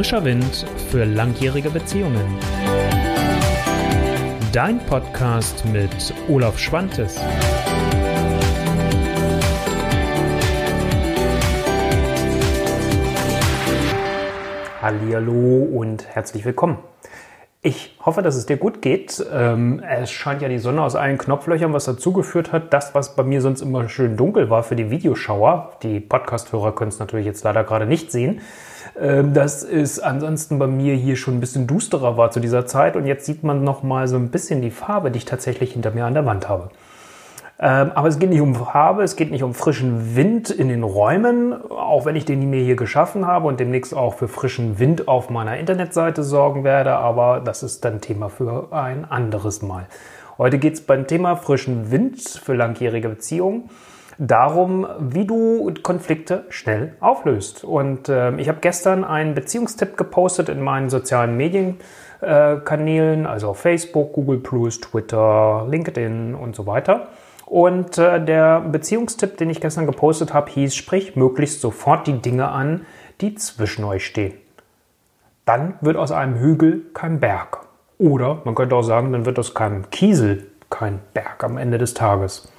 Frischer Wind für langjährige Beziehungen. Dein Podcast mit Olaf Schwantes. Hallo und herzlich willkommen. Ich hoffe, dass es dir gut geht. Ähm, es scheint ja die Sonne aus allen Knopflöchern, was dazu geführt hat, das, was bei mir sonst immer schön dunkel war für die Videoschauer. Die Podcast-Hörer können es natürlich jetzt leider gerade nicht sehen. Ähm, dass es ansonsten bei mir hier schon ein bisschen dusterer war zu dieser Zeit und jetzt sieht man noch mal so ein bisschen die Farbe, die ich tatsächlich hinter mir an der Wand habe. Ähm, aber es geht nicht um Farbe, es geht nicht um frischen Wind in den Räumen, auch wenn ich den mir hier geschaffen habe und demnächst auch für frischen Wind auf meiner Internetseite sorgen werde, aber das ist dann Thema für ein anderes Mal. Heute geht es beim Thema frischen Wind für langjährige Beziehungen darum, wie du Konflikte schnell auflöst. Und äh, ich habe gestern einen Beziehungstipp gepostet in meinen sozialen Medienkanälen, äh, also auf Facebook, Google Twitter, LinkedIn und so weiter. Und äh, der Beziehungstipp, den ich gestern gepostet habe, hieß, sprich möglichst sofort die Dinge an, die zwischen euch stehen. Dann wird aus einem Hügel kein Berg. Oder man könnte auch sagen, dann wird aus keinem Kiesel kein Berg am Ende des Tages.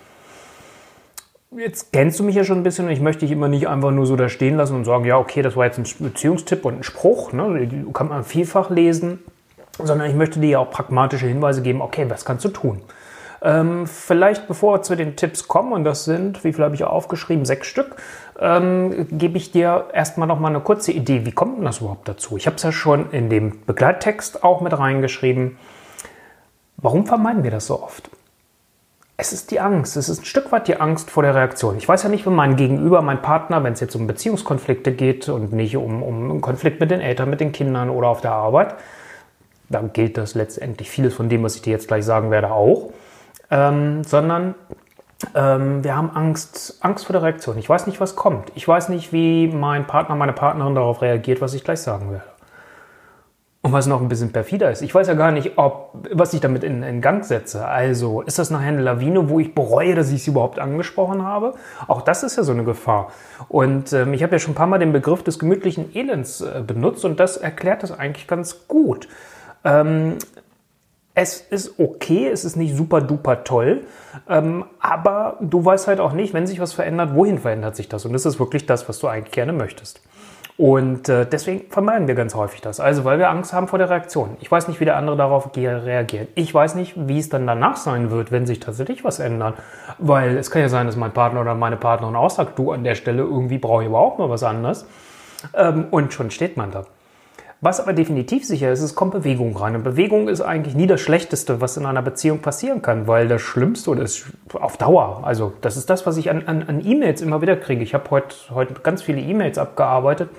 Jetzt kennst du mich ja schon ein bisschen und ich möchte dich immer nicht einfach nur so da stehen lassen und sagen, ja, okay, das war jetzt ein Beziehungstipp und ein Spruch, ne? kann man vielfach lesen, sondern ich möchte dir ja auch pragmatische Hinweise geben, okay, was kannst du tun? Ähm, vielleicht bevor wir zu den Tipps kommen, und das sind, wie viel habe ich aufgeschrieben, sechs Stück, ähm, gebe ich dir erstmal noch mal eine kurze Idee, wie kommt denn das überhaupt dazu? Ich habe es ja schon in dem Begleittext auch mit reingeschrieben. Warum vermeiden wir das so oft? Es ist die Angst, es ist ein Stück weit die Angst vor der Reaktion. Ich weiß ja nicht, wenn mein Gegenüber, mein Partner, wenn es jetzt um Beziehungskonflikte geht und nicht um, um einen Konflikt mit den Eltern, mit den Kindern oder auf der Arbeit, dann gilt das letztendlich vieles von dem, was ich dir jetzt gleich sagen werde, auch ähm, sondern ähm, wir haben Angst, Angst vor der Reaktion. Ich weiß nicht, was kommt. Ich weiß nicht, wie mein Partner, meine Partnerin darauf reagiert, was ich gleich sagen werde. Und was noch ein bisschen perfider ist, ich weiß ja gar nicht, ob, was ich damit in, in Gang setze. Also, ist das nachher eine Lawine, wo ich bereue, dass ich sie überhaupt angesprochen habe? Auch das ist ja so eine Gefahr. Und ähm, ich habe ja schon ein paar Mal den Begriff des gemütlichen Elends äh, benutzt und das erklärt das eigentlich ganz gut. Ähm, es ist okay, es ist nicht super duper toll, ähm, aber du weißt halt auch nicht, wenn sich was verändert, wohin verändert sich das? Und das ist wirklich das, was du eigentlich gerne möchtest. Und äh, deswegen vermeiden wir ganz häufig das. Also, weil wir Angst haben vor der Reaktion. Ich weiß nicht, wie der andere darauf reagiert. Ich weiß nicht, wie es dann danach sein wird, wenn sich tatsächlich was ändert. Weil es kann ja sein, dass mein Partner oder meine Partnerin auch sagt, du an der Stelle irgendwie brauche ich überhaupt mal was anderes. Ähm, und schon steht man da. Was aber definitiv sicher ist, es kommt Bewegung rein. Und Bewegung ist eigentlich nie das Schlechteste, was in einer Beziehung passieren kann, weil das Schlimmste oder ist auf Dauer. Also das ist das, was ich an, an, an E-Mails immer wieder kriege. Ich habe heute heut ganz viele E-Mails abgearbeitet,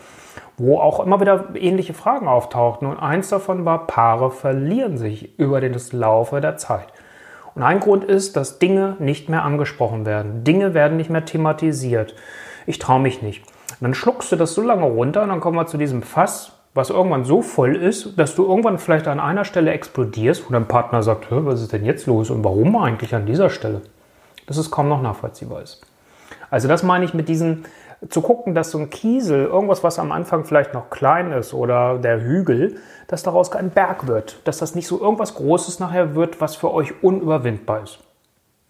wo auch immer wieder ähnliche Fragen auftauchten. Und eins davon war, Paare verlieren sich über den Laufe der Zeit. Und ein Grund ist, dass Dinge nicht mehr angesprochen werden. Dinge werden nicht mehr thematisiert. Ich traue mich nicht. Und dann schluckst du das so lange runter und dann kommen wir zu diesem Fass, was irgendwann so voll ist, dass du irgendwann vielleicht an einer Stelle explodierst, wo dein Partner sagt, was ist denn jetzt los und warum eigentlich an dieser Stelle? Dass es kaum noch nachvollziehbar ist. Also das meine ich mit diesem, zu gucken, dass so ein Kiesel, irgendwas, was am Anfang vielleicht noch klein ist oder der Hügel, dass daraus kein Berg wird. Dass das nicht so irgendwas Großes nachher wird, was für euch unüberwindbar ist.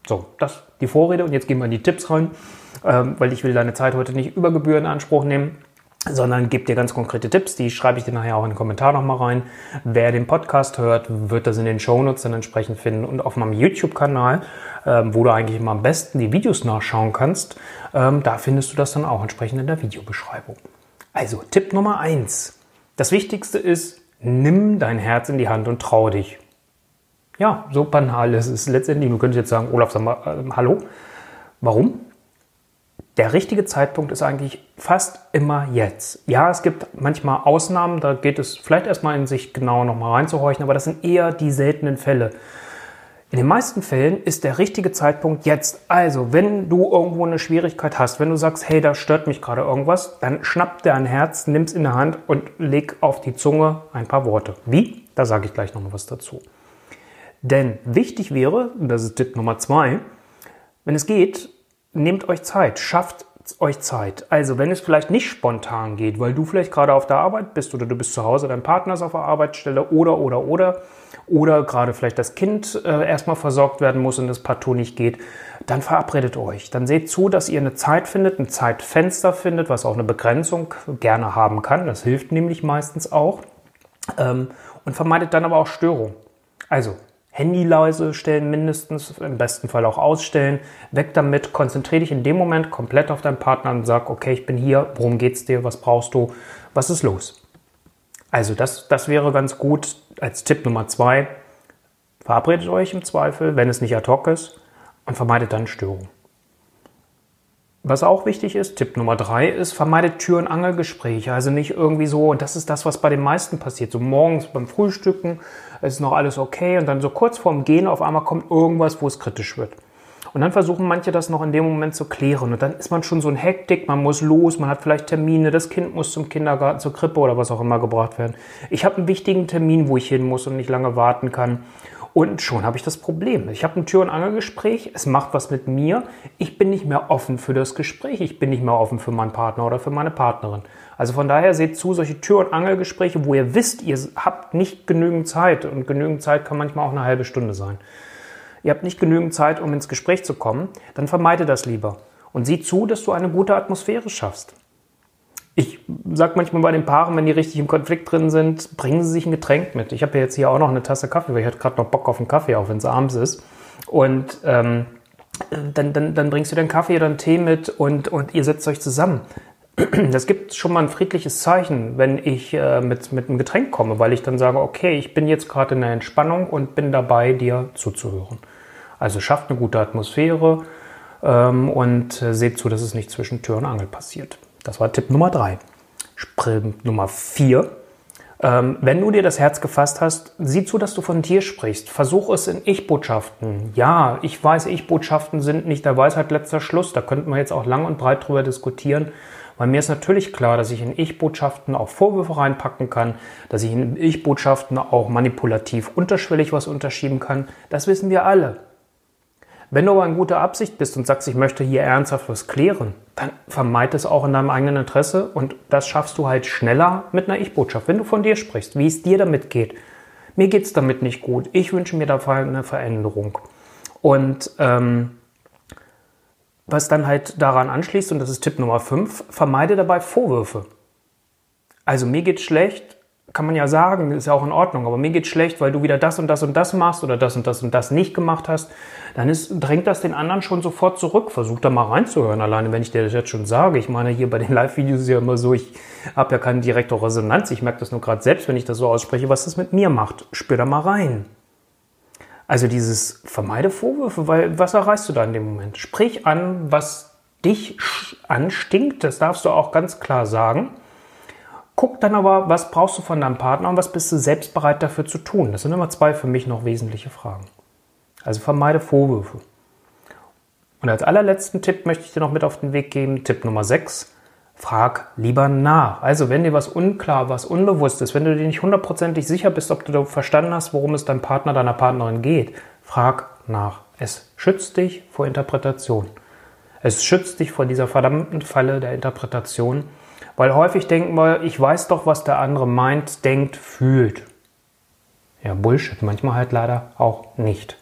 So, das die Vorrede und jetzt gehen wir in die Tipps rein, ähm, weil ich will deine Zeit heute nicht über Gebühren in Anspruch nehmen sondern gebe dir ganz konkrete Tipps, die schreibe ich dir nachher auch in den Kommentar nochmal rein. Wer den Podcast hört, wird das in den Shownotes dann entsprechend finden und auf meinem YouTube-Kanal, ähm, wo du eigentlich immer am besten die Videos nachschauen kannst, ähm, da findest du das dann auch entsprechend in der Videobeschreibung. Also Tipp Nummer eins: Das Wichtigste ist, nimm dein Herz in die Hand und trau dich. Ja, so banal ist es letztendlich. Du könntest jetzt sagen, Olaf, sag mal, äh, hallo. Warum? Der richtige Zeitpunkt ist eigentlich fast immer jetzt. Ja, es gibt manchmal Ausnahmen, da geht es vielleicht erstmal in sich genau nochmal reinzuhorchen, aber das sind eher die seltenen Fälle. In den meisten Fällen ist der richtige Zeitpunkt jetzt. Also, wenn du irgendwo eine Schwierigkeit hast, wenn du sagst, hey, da stört mich gerade irgendwas, dann schnapp dir ein Herz, nimm es in der Hand und leg auf die Zunge ein paar Worte. Wie? Da sage ich gleich nochmal was dazu. Denn wichtig wäre, und das ist Tipp Nummer zwei, wenn es geht, nehmt euch Zeit, schafft euch Zeit. Also, wenn es vielleicht nicht spontan geht, weil du vielleicht gerade auf der Arbeit bist oder du bist zu Hause, dein Partner ist auf der Arbeitsstelle oder, oder, oder, oder gerade vielleicht das Kind äh, erstmal versorgt werden muss und das partout nicht geht, dann verabredet euch. Dann seht zu, dass ihr eine Zeit findet, ein Zeitfenster findet, was auch eine Begrenzung gerne haben kann. Das hilft nämlich meistens auch. Ähm, und vermeidet dann aber auch Störung. Also, Handy leise stellen mindestens, im besten Fall auch ausstellen. Weg damit, konzentriere dich in dem Moment komplett auf deinen Partner und sag, okay, ich bin hier, worum geht's dir, was brauchst du, was ist los? Also das, das wäre ganz gut als Tipp Nummer zwei. Verabredet euch im Zweifel, wenn es nicht ad hoc ist, und vermeidet dann Störungen. Was auch wichtig ist, Tipp Nummer drei ist, vermeidet Tür- und Angelgespräche. Also nicht irgendwie so, und das ist das, was bei den meisten passiert. So morgens beim Frühstücken ist noch alles okay und dann so kurz vorm Gehen auf einmal kommt irgendwas, wo es kritisch wird. Und dann versuchen manche das noch in dem Moment zu klären. Und dann ist man schon so in Hektik, man muss los, man hat vielleicht Termine, das Kind muss zum Kindergarten, zur Krippe oder was auch immer gebracht werden. Ich habe einen wichtigen Termin, wo ich hin muss und nicht lange warten kann. Und schon habe ich das Problem. Ich habe ein Tür- und Angelgespräch, es macht was mit mir. Ich bin nicht mehr offen für das Gespräch, ich bin nicht mehr offen für meinen Partner oder für meine Partnerin. Also von daher seht zu, solche Tür- und Angelgespräche, wo ihr wisst, ihr habt nicht genügend Zeit und genügend Zeit kann manchmal auch eine halbe Stunde sein. Ihr habt nicht genügend Zeit, um ins Gespräch zu kommen, dann vermeide das lieber und sieh zu, dass du eine gute Atmosphäre schaffst. Ich sage manchmal bei den Paaren, wenn die richtig im Konflikt drin sind, bringen sie sich ein Getränk mit. Ich habe ja jetzt hier auch noch eine Tasse Kaffee, weil ich hatte gerade noch Bock auf einen Kaffee, auch wenn es abends ist. Und ähm, dann, dann, dann bringst du den Kaffee oder einen Tee mit und, und ihr setzt euch zusammen. Das gibt schon mal ein friedliches Zeichen, wenn ich äh, mit, mit einem Getränk komme, weil ich dann sage, okay, ich bin jetzt gerade in der Entspannung und bin dabei, dir zuzuhören. Also schafft eine gute Atmosphäre ähm, und äh, seht zu, dass es nicht zwischen Tür und Angel passiert. Das war Tipp Nummer drei. Tipp Nummer vier. Ähm, wenn du dir das Herz gefasst hast, sieh zu, dass du von dir sprichst. Versuch es in Ich-Botschaften. Ja, ich weiß, Ich-Botschaften sind nicht der Weisheit letzter Schluss. Da könnten wir jetzt auch lang und breit drüber diskutieren. Weil mir ist natürlich klar, dass ich in Ich-Botschaften auch Vorwürfe reinpacken kann, dass ich in Ich-Botschaften auch manipulativ unterschwellig was unterschieben kann. Das wissen wir alle. Wenn du aber in guter Absicht bist und sagst, ich möchte hier ernsthaft was klären, dann vermeid es auch in deinem eigenen Interesse und das schaffst du halt schneller mit einer Ich-Botschaft. Wenn du von dir sprichst, wie es dir damit geht. Mir geht es damit nicht gut. Ich wünsche mir dafür eine Veränderung. Und ähm, was dann halt daran anschließt, und das ist Tipp Nummer 5, vermeide dabei Vorwürfe. Also mir geht's schlecht, kann man ja sagen, ist ja auch in Ordnung, aber mir geht's schlecht, weil du wieder das und das und das machst oder das und das und das nicht gemacht hast, dann ist, drängt das den anderen schon sofort zurück. Versuch da mal reinzuhören, alleine wenn ich dir das jetzt schon sage. Ich meine, hier bei den Live-Videos ist ja immer so, ich habe ja keine direkte Resonanz, ich merke das nur gerade selbst, wenn ich das so ausspreche, was das mit mir macht. Spür da mal rein. Also dieses vermeide Vorwürfe, weil was erreichst du da in dem Moment? Sprich an, was dich anstinkt, das darfst du auch ganz klar sagen. Guck dann aber, was brauchst du von deinem Partner und was bist du selbst bereit dafür zu tun. Das sind immer zwei für mich noch wesentliche Fragen. Also vermeide Vorwürfe. Und als allerletzten Tipp möchte ich dir noch mit auf den Weg geben, Tipp Nummer 6, frag lieber nach. Also wenn dir was unklar, was unbewusst ist, wenn du dir nicht hundertprozentig sicher bist, ob du verstanden hast, worum es deinem Partner, deiner Partnerin geht, frag nach. Es schützt dich vor Interpretation. Es schützt dich vor dieser verdammten Falle der Interpretation, weil häufig denken wir, ich weiß doch, was der andere meint, denkt, fühlt. Ja, Bullshit, manchmal halt leider auch nicht.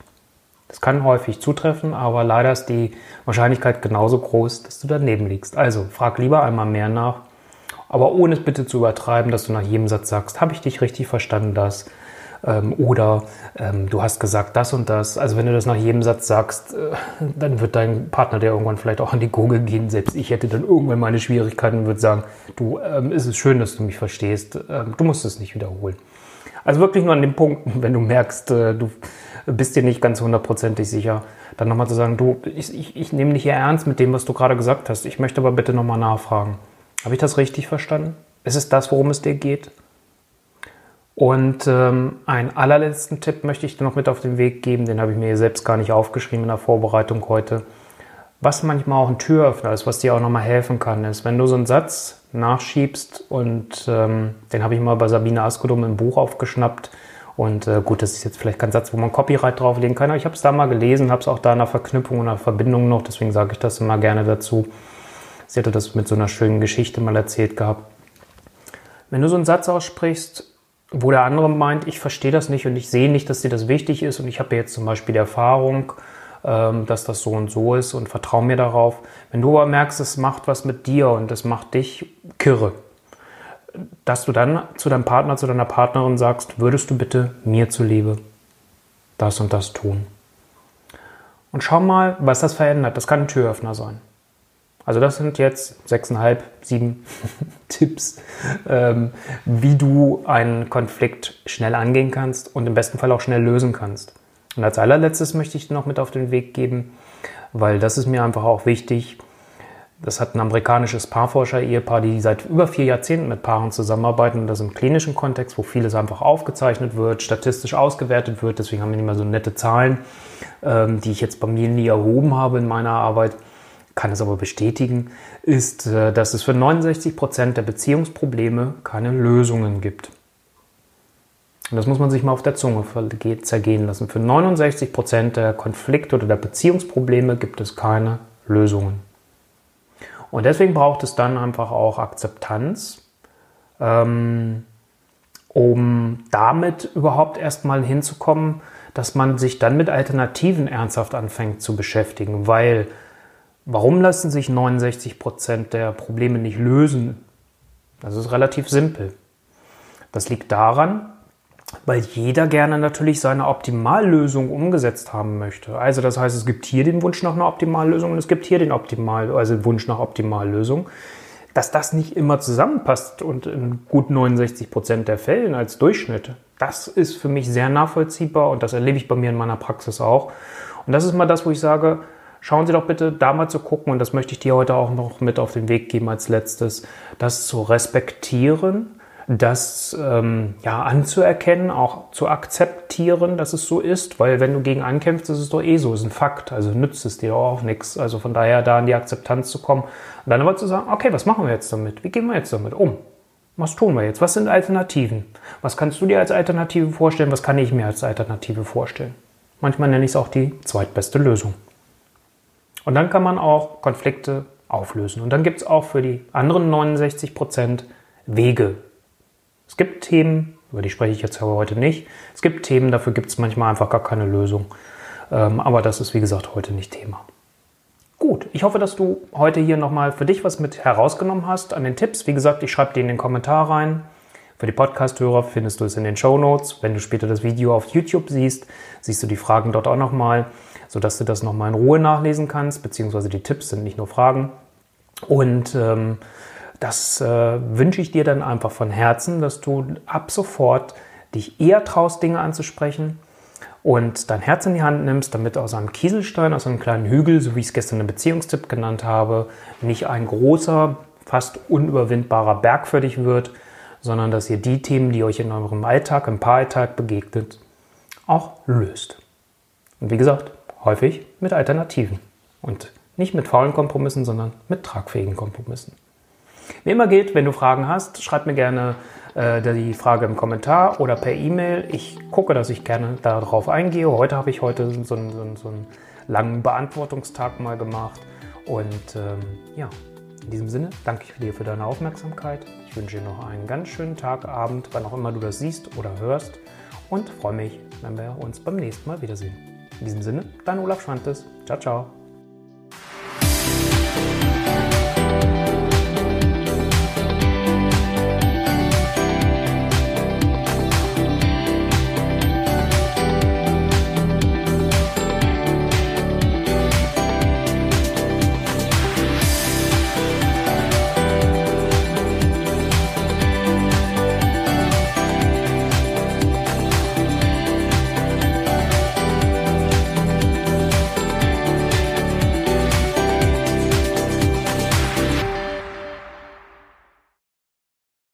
Das kann häufig zutreffen, aber leider ist die Wahrscheinlichkeit genauso groß, dass du daneben liegst. Also frag lieber einmal mehr nach, aber ohne es bitte zu übertreiben, dass du nach jedem Satz sagst, habe ich dich richtig verstanden, das? Ähm, oder ähm, du hast gesagt das und das. Also wenn du das nach jedem Satz sagst, äh, dann wird dein Partner dir irgendwann vielleicht auch an die Gurgel gehen. Selbst ich hätte dann irgendwann meine Schwierigkeiten und würde sagen, du, ähm, ist es schön, dass du mich verstehst. Ähm, du musst es nicht wiederholen. Also wirklich nur an den Punkten, wenn du merkst, äh, du bist dir nicht ganz hundertprozentig sicher, dann nochmal zu sagen, du, ich, ich, ich nehme dich hier ernst mit dem, was du gerade gesagt hast. Ich möchte aber bitte nochmal nachfragen. Habe ich das richtig verstanden? Ist es das, worum es dir geht? Und ähm, einen allerletzten Tipp möchte ich dir noch mit auf den Weg geben, den habe ich mir selbst gar nicht aufgeschrieben in der Vorbereitung heute. Was manchmal auch ein Türöffner ist, was dir auch nochmal helfen kann, ist, wenn du so einen Satz nachschiebst und ähm, den habe ich mal bei Sabine Askodum im Buch aufgeschnappt, und äh, gut, das ist jetzt vielleicht kein Satz, wo man Copyright drauflegen kann, aber ich habe es da mal gelesen, habe es auch da in der Verknüpfung und einer Verbindung noch, deswegen sage ich das immer gerne dazu. Sie hatte das mit so einer schönen Geschichte mal erzählt gehabt. Wenn du so einen Satz aussprichst, wo der andere meint, ich verstehe das nicht und ich sehe nicht, dass dir das wichtig ist und ich habe jetzt zum Beispiel die Erfahrung, ähm, dass das so und so ist und vertraue mir darauf. Wenn du aber merkst, es macht was mit dir und es macht dich kirre, dass du dann zu deinem Partner, zu deiner Partnerin sagst, würdest du bitte mir zuliebe das und das tun. Und schau mal, was das verändert. Das kann ein Türöffner sein. Also das sind jetzt sechseinhalb, sieben Tipps, ähm, wie du einen Konflikt schnell angehen kannst und im besten Fall auch schnell lösen kannst. Und als allerletztes möchte ich noch mit auf den Weg geben, weil das ist mir einfach auch wichtig. Das hat ein amerikanisches Paarforscher-Ehepaar, die seit über vier Jahrzehnten mit Paaren zusammenarbeiten und das im klinischen Kontext, wo vieles einfach aufgezeichnet wird, statistisch ausgewertet wird. Deswegen haben wir nicht mehr so nette Zahlen, ähm, die ich jetzt bei mir nie erhoben habe in meiner Arbeit kann es aber bestätigen, ist, äh, dass es für 69 Prozent der Beziehungsprobleme keine Lösungen gibt. Und das muss man sich mal auf der Zunge zergehen lassen. Für 69 Prozent der Konflikte oder der Beziehungsprobleme gibt es keine Lösungen. Und deswegen braucht es dann einfach auch Akzeptanz, ähm, um damit überhaupt erstmal hinzukommen, dass man sich dann mit Alternativen ernsthaft anfängt zu beschäftigen, weil Warum lassen sich 69 Prozent der Probleme nicht lösen? Das ist relativ simpel. Das liegt daran, weil jeder gerne natürlich seine Optimallösung umgesetzt haben möchte. Also das heißt, es gibt hier den Wunsch nach einer Optimallösung und es gibt hier den Optimal, also Wunsch nach Optimallösung. Dass das nicht immer zusammenpasst und in gut 69 Prozent der Fällen als Durchschnitt, das ist für mich sehr nachvollziehbar und das erlebe ich bei mir in meiner Praxis auch. Und das ist mal das, wo ich sage, schauen Sie doch bitte da mal zu gucken, und das möchte ich dir heute auch noch mit auf den Weg geben als letztes, das zu respektieren, das ähm, ja anzuerkennen, auch zu akzeptieren, dass es so ist, weil wenn du gegen ankämpfst, ist es doch eh so, ist ein Fakt, also nützt es dir auch nichts. Also von daher da in die Akzeptanz zu kommen und dann aber zu sagen, okay, was machen wir jetzt damit? Wie gehen wir jetzt damit um? Was tun wir jetzt? Was sind Alternativen? Was kannst du dir als Alternative vorstellen? Was kann ich mir als Alternative vorstellen? Manchmal nenne ich es auch die zweitbeste Lösung. Und dann kann man auch Konflikte auflösen. Und dann gibt es auch für die anderen 69 Prozent Wege. Es gibt Themen, über die spreche ich jetzt aber heute nicht. Es gibt Themen, dafür gibt es manchmal einfach gar keine Lösung. Ähm, aber das ist, wie gesagt, heute nicht Thema. Gut, ich hoffe, dass du heute hier nochmal für dich was mit herausgenommen hast an den Tipps. Wie gesagt, ich schreibe dir in den Kommentar rein. Für die Podcast-Hörer findest du es in den Show Notes. Wenn du später das Video auf YouTube siehst, siehst du die Fragen dort auch nochmal sodass du das nochmal in Ruhe nachlesen kannst, beziehungsweise die Tipps sind nicht nur Fragen. Und ähm, das äh, wünsche ich dir dann einfach von Herzen, dass du ab sofort dich eher traust, Dinge anzusprechen und dein Herz in die Hand nimmst, damit aus einem Kieselstein, aus einem kleinen Hügel, so wie ich es gestern im Beziehungstipp genannt habe, nicht ein großer, fast unüberwindbarer Berg für dich wird, sondern dass ihr die Themen, die euch in eurem Alltag, im Paaralltag begegnet, auch löst. Und wie gesagt, häufig mit Alternativen und nicht mit faulen Kompromissen, sondern mit tragfähigen Kompromissen. Wie immer gilt, wenn du Fragen hast, schreib mir gerne äh, die Frage im Kommentar oder per E-Mail. Ich gucke, dass ich gerne darauf eingehe. Heute habe ich heute so einen, so so einen langen Beantwortungstag mal gemacht. Und ähm, ja, in diesem Sinne danke ich dir für deine Aufmerksamkeit. Ich wünsche dir noch einen ganz schönen Tag, Abend, wann auch immer du das siehst oder hörst. Und freue mich, wenn wir uns beim nächsten Mal wiedersehen. In diesem Sinne, dein Olaf Schwantes. Ciao, ciao.